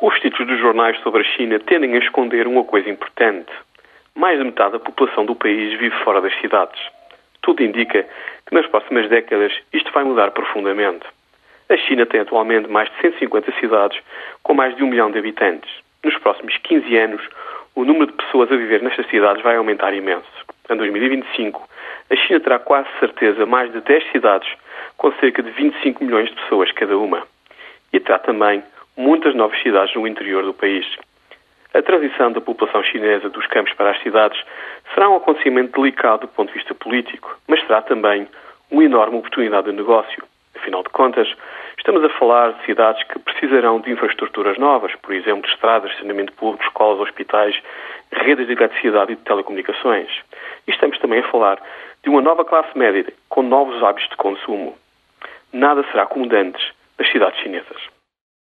Os títulos dos jornais sobre a China tendem a esconder uma coisa importante. Mais de metade da população do país vive fora das cidades. Tudo indica que nas próximas décadas isto vai mudar profundamente. A China tem atualmente mais de 150 cidades com mais de um milhão de habitantes. Nos próximos 15 anos, o número de pessoas a viver nestas cidades vai aumentar imenso. Em 2025, a China terá quase certeza mais de 10 cidades com cerca de 25 milhões de pessoas cada uma. E terá também muitas novas cidades no interior do país. A transição da população chinesa dos campos para as cidades será um acontecimento delicado do ponto de vista político, mas será também uma enorme oportunidade de negócio. Afinal de contas, estamos a falar de cidades que precisarão de infraestruturas novas, por exemplo, estradas, saneamento público, escolas, hospitais, redes de eletricidade e de telecomunicações. E estamos também a falar de uma nova classe média com novos hábitos de consumo. Nada será como.